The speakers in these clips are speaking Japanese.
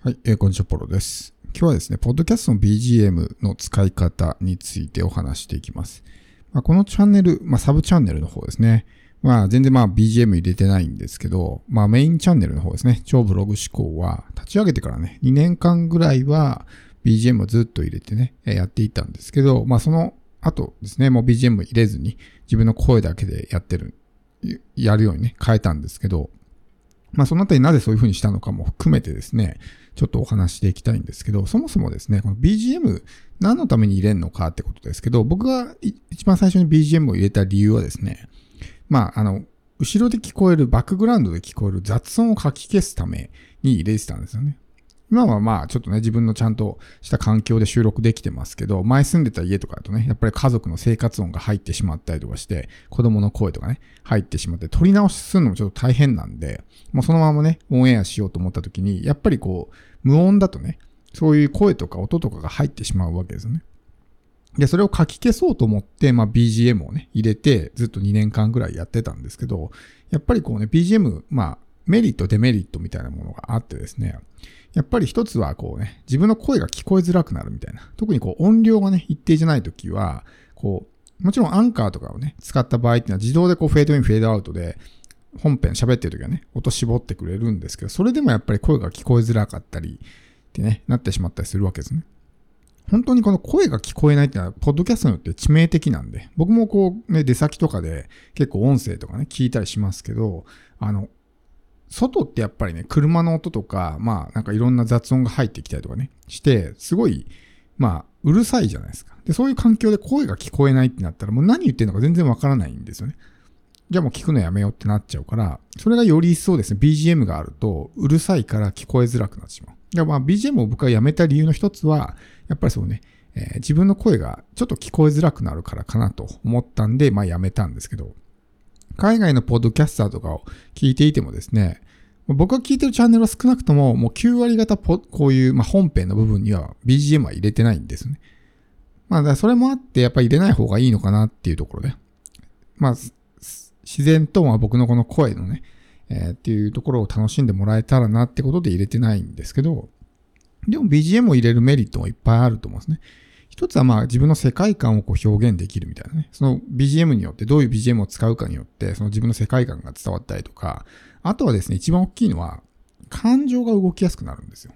はい、えー、こんにちは、ポロです。今日はですね、ポッドキャストの BGM の使い方についてお話していきます。まあ、このチャンネル、まあ、サブチャンネルの方ですね。まあ、全然まあ BGM 入れてないんですけど、まあメインチャンネルの方ですね、超ブログ思考は、立ち上げてからね、2年間ぐらいは BGM をずっと入れてね、やっていたんですけど、まあその後ですね、もう BGM 入れずに自分の声だけでやってる、やるようにね、変えたんですけど、まあそのあたりなぜそういう風にしたのかも含めてですね、ちょっとお話していきたいんですけど、そもそもですね、この BGM 何のために入れるのかってことですけど、僕が一番最初に BGM を入れた理由はですね、まああの、後ろで聞こえる、バックグラウンドで聞こえる雑音をかき消すために入れてたんですよね。今はまあちょっとね自分のちゃんとした環境で収録できてますけど、前住んでた家とかだとね、やっぱり家族の生活音が入ってしまったりとかして、子供の声とかね、入ってしまって、撮り直しするのもちょっと大変なんで、もうそのままね、オンエアしようと思った時に、やっぱりこう、無音だとね、そういう声とか音とかが入ってしまうわけですよね。で、それを書き消そうと思って、まあ BGM をね、入れて、ずっと2年間ぐらいやってたんですけど、やっぱりこうね、BGM、まあ、メリット、デメリットみたいなものがあってですね、やっぱり一つはこうね、自分の声が聞こえづらくなるみたいな。特にこう音量がね、一定じゃないときは、こう、もちろんアンカーとかをね、使った場合っていうのは自動でこうフェードイン、フェードアウトで、本編喋ってるときはね、音絞ってくれるんですけど、それでもやっぱり声が聞こえづらかったりってね、なってしまったりするわけですね。本当にこの声が聞こえないっていうのは、ポッドキャストによって致命的なんで、僕もこうね、出先とかで結構音声とかね、聞いたりしますけど、あの、外ってやっぱりね、車の音とか、まあなんかいろんな雑音が入ってきたりとかね、して、すごい、まあうるさいじゃないですか。で、そういう環境で声が聞こえないってなったら、もう何言ってるのか全然わからないんですよね。じゃあもう聞くのやめようってなっちゃうから、それがより一層ですね、BGM があると、うるさいから聞こえづらくなってしまう。でまあ BGM を僕がやめた理由の一つは、やっぱりそうね、えー、自分の声がちょっと聞こえづらくなるからかなと思ったんで、まあやめたんですけど、海外のポッドキャスターとかを聞いていてもですね、僕が聞いてるチャンネルは少なくとももう9割方こういう、まあ、本編の部分には BGM は入れてないんですね。まあ、それもあってやっぱり入れない方がいいのかなっていうところで。まあ、自然とは僕のこの声のね、えー、っていうところを楽しんでもらえたらなってことで入れてないんですけど、でも BGM を入れるメリットもいっぱいあると思うんですね。一つはまあ自分の世界観をこう表現できるみたいなね。その BGM によってどういう BGM を使うかによって、その自分の世界観が伝わったりとか、あとはですね、一番大きいのは、感情が動きやすくなるんですよ。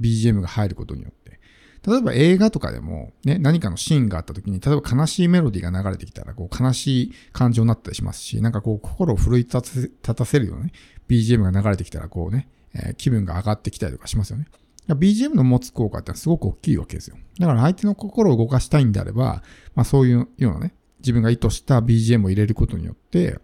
BGM が入ることによって。例えば映画とかでも、ね、何かのシーンがあった時に、例えば悲しいメロディーが流れてきたら、こう悲しい感情になったりしますし、なんかこう心を奮い立たせるようなね、BGM が流れてきたら、こうね、えー、気分が上がってきたりとかしますよね。BGM の持つ効果ってすごく大きいわけですよ。だから相手の心を動かしたいんであれば、まあそういうようなね、自分が意図した BGM を入れることによって、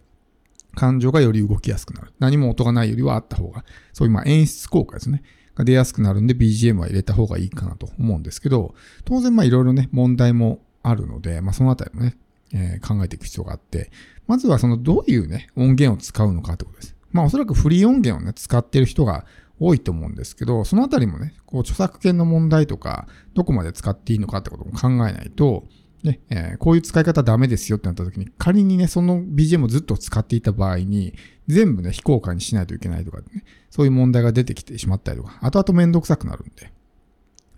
感情がより動きやすくなる。何も音がないよりはあった方が、そういうまあ演出効果ですね。が出やすくなるんで BGM は入れた方がいいかなと思うんですけど、当然まあいろいろね、問題もあるので、まあそのあたりもね、えー、考えていく必要があって、まずはそのどういうね、音源を使うのかってことです。まあおそらくフリー音源をね、使ってる人が多いと思うんですけど、そのあたりもね、こう著作権の問題とか、どこまで使っていいのかってことも考えないと、ね、えー、こういう使い方ダメですよってなった時に、仮にね、その BGM をずっと使っていた場合に、全部ね、非公開にしないといけないとかね、そういう問題が出てきてしまったりとか、後々めんどくさくなるんで。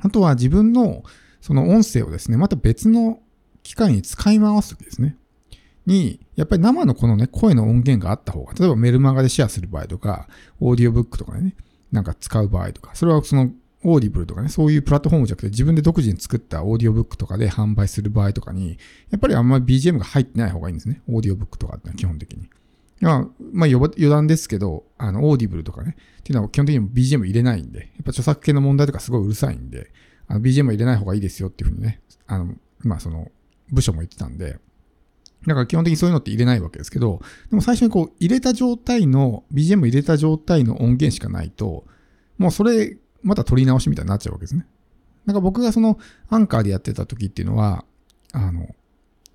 あとは自分のその音声をですね、また別の機械に使い回すときですね。に、やっぱり生のこのね、声の音源があった方が、例えばメルマガでシェアする場合とか、オーディオブックとかでね、なんか使う場合とか、それはその Audible とかね、そういうプラットフォームじゃなくて自分で独自に作ったオーディオブックとかで販売する場合とかに、やっぱりあんまり BGM が入ってない方がいいんですね。オーディオブックとかって基本的に。まあ、まあ余談ですけど、あの、 Audible とかね、っていうのは基本的に BGM 入れないんで、やっぱ著作権の問題とかすごいうるさいんで、あの BGM 入れない方がいいですよっていうふうにね、あの、まあその、部署も言ってたんで、だから基本的にそういうのって入れないわけですけど、でも最初にこう入れた状態の、BGM 入れた状態の音源しかないと、もうそれまた撮り直しみたいになっちゃうわけですね。だから僕がそのアンカーでやってた時っていうのは、あの、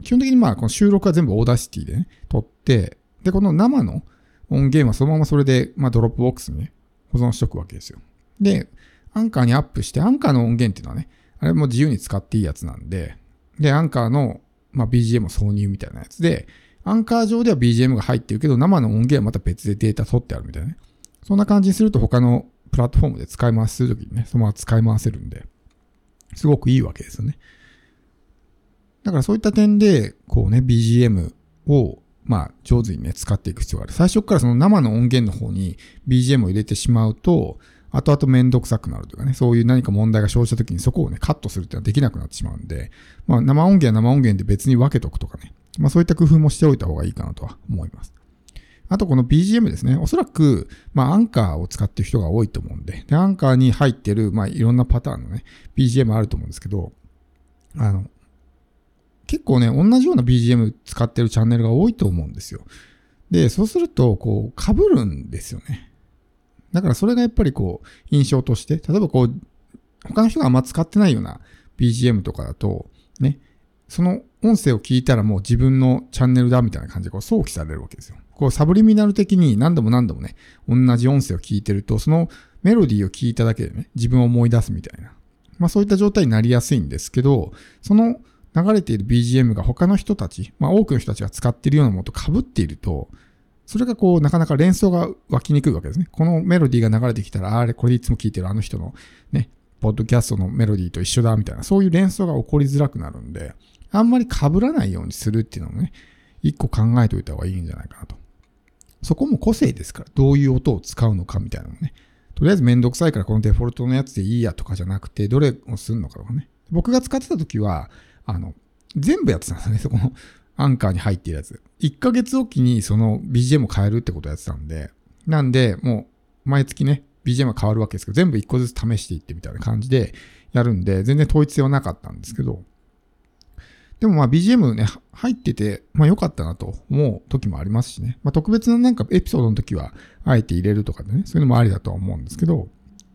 基本的にまあこの収録は全部 Audacity でね、撮って、で、この生の音源はそのままそれで、まあ Dropbox にね、保存しとくわけですよ。で、アンカーにアップして、アンカーの音源っていうのはね、あれも自由に使っていいやつなんで、で、アンカーの、まあ、BGM 挿入みたいなやつで、アンカー上では BGM が入ってるけど、生の音源はまた別でデータ取ってあるみたいなね。そんな感じにすると他のプラットフォームで使い回しするときにね、そのまま使い回せるんで、すごくいいわけですよね。だからそういった点で、こうね、BGM を、まあ、上手にね、使っていく必要がある。最初からその生の音源の方に BGM を入れてしまうと、後々めんどくさくなるというかね、そういう何か問題が生じた時にそこをね、カットするっていうのはできなくなってしまうんで、まあ、生音源は生音源で別に分けとくとかね、まあそういった工夫もしておいた方がいいかなとは思います。あとこの BGM ですね。おそらく、まあアンカーを使ってる人が多いと思うんで、で、アンカーに入ってる、まあいろんなパターンのね、BGM あると思うんですけど、あの、結構ね、同じような BGM 使ってるチャンネルが多いと思うんですよ。で、そうすると、こう、被るんですよね。だからそれがやっぱりこう、印象として、例えばこう、他の人があんま使ってないような BGM とかだと、ね、その音声を聞いたらもう自分のチャンネルだみたいな感じでこう想起されるわけですよ。こうサブリミナル的に何度も何度もね、同じ音声を聞いてると、そのメロディーを聞いただけでね、自分を思い出すみたいな。まあそういった状態になりやすいんですけど、その流れている BGM が他の人たち、まあ多くの人たちが使っているようなものと被っていると、それがこう、なかなか連想が湧きにくいわけですね。このメロディーが流れてきたら、あれ、これいつも聴いてるあの人のね、ポッドキャストのメロディーと一緒だ、みたいな、そういう連想が起こりづらくなるんで、あんまり被らないようにするっていうのもね、一個考えておいた方がいいんじゃないかなと。そこも個性ですから、どういう音を使うのかみたいなのもね。とりあえずめんどくさいからこのデフォルトのやつでいいやとかじゃなくて、どれをするのかとかね。僕が使ってた時は、あの、全部やってたんですね、そこのアンカーに入っているやつ。1ヶ月おきにその BGM を変えるってことをやってたんで、なんで、もう、毎月ね、BGM が変わるわけですけど、全部1個ずつ試していってみたいな感じでやるんで、全然統一性はなかったんですけど、でもまあ BGM ね、入ってて、まあ良かったなと思う時もありますしね。まあ特別ななんかエピソードの時は、あえて入れるとかでね、そういうのもありだとは思うんですけど、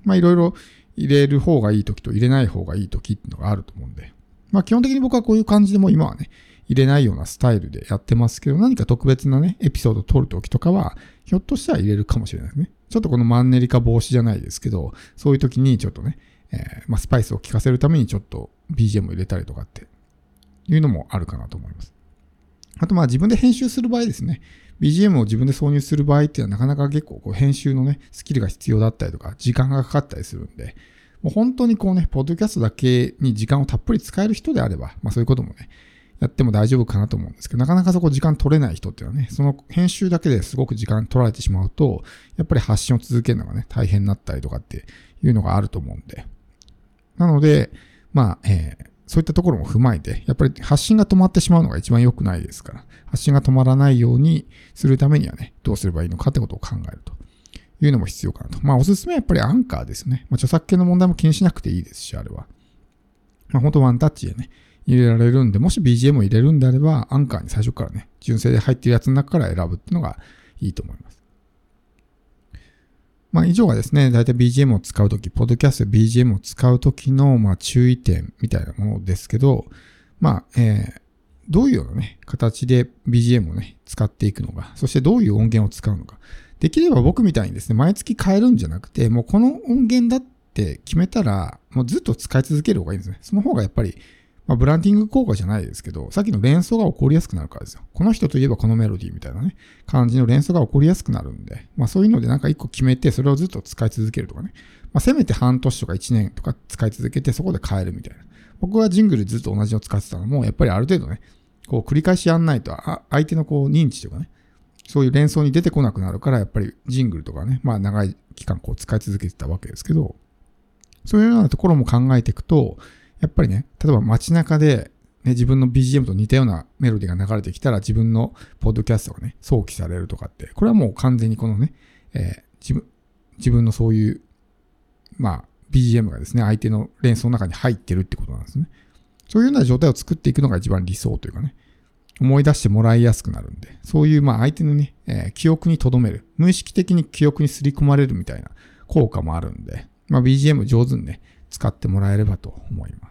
まあいろいろ入れる方がいい時と入れない方がいい時っていうのがあると思うんで、まあ基本的に僕はこういう感じでも今はね、入れないようなスタイルでやってますけど、何か特別なね、エピソードを撮るときとかは、ひょっとしたら入れるかもしれないですね。ちょっとこのマンネリ化防止じゃないですけど、そういう時にちょっとね、えー、まあ、スパイスを効かせるためにちょっと BGM を入れたりとかっていうのもあるかなと思います。あとまあ自分で編集する場合ですね。BGM を自分で挿入する場合っていうのはなかなか結構こう編集のね、スキルが必要だったりとか、時間がかかったりするんで、もう本当にこうね、ポッドキャストだけに時間をたっぷり使える人であれば、まあそういうこともね、やっても大丈夫かなと思うんですけど、なかなかそこ時間取れない人っていうのはね、その編集だけですごく時間取られてしまうと、やっぱり発信を続けるのがね、大変になったりとかっていうのがあると思うんで。なので、まあ、えー、そういったところも踏まえて、やっぱり発信が止まってしまうのが一番良くないですから、発信が止まらないようにするためにはね、どうすればいいのかってことを考えるというのも必要かなと。まあ、おすすめはやっぱりアンカーですね。まあ、著作権の問題も気にしなくていいですし、あれは。まあ、本当ワンタッチでね、入れられるんで、もし BGM を入れるんであれば、アンカーに最初からね、純正で入ってるやつの中から選ぶっていうのがいいと思います。まあ以上がですね、だいたい BGM を使うとき、ポッドキャスト BGM を使うときの、まあ注意点みたいなものですけど、まあ、えー、どういうようなね、形で BGM をね、使っていくのか、そしてどういう音源を使うのか。できれば僕みたいにですね、毎月変えるんじゃなくて、もうこの音源だって決めたら、もうずっと使い続ける方がいいんですね。その方がやっぱりまあ、ブランディング効果じゃないですけど、さっきの連想が起こりやすくなるからですよ。この人といえばこのメロディーみたいなね、感じの連想が起こりやすくなるんで、まあそういうのでなんか一個決めて、それをずっと使い続けるとかね。まあせめて半年とか一年とか使い続けて、そこで変えるみたいな。僕はジングルずっと同じの使ってたのも、やっぱりある程度ね、こう繰り返しやんないと、相手のこう認知とかね、そういう連想に出てこなくなるから、やっぱりジングルとかね、まあ長い期間こう使い続けてたわけですけど、そういうようなところも考えていくと、やっぱりね、例えば街中でね、自分の BGM と似たようなメロディーが流れてきたら自分のポッドキャストがね、想起されるとかって、これはもう完全にこのね、えー、自分、自分のそういう、まあ、BGM がですね、相手の連想の中に入ってるってことなんですね。そういうような状態を作っていくのが一番理想というかね、思い出してもらいやすくなるんで、そういうまあ相手のね、えー、記憶に留める、無意識的に記憶にすり込まれるみたいな効果もあるんで、まあ BGM 上手にね、使ってもらえればと思います。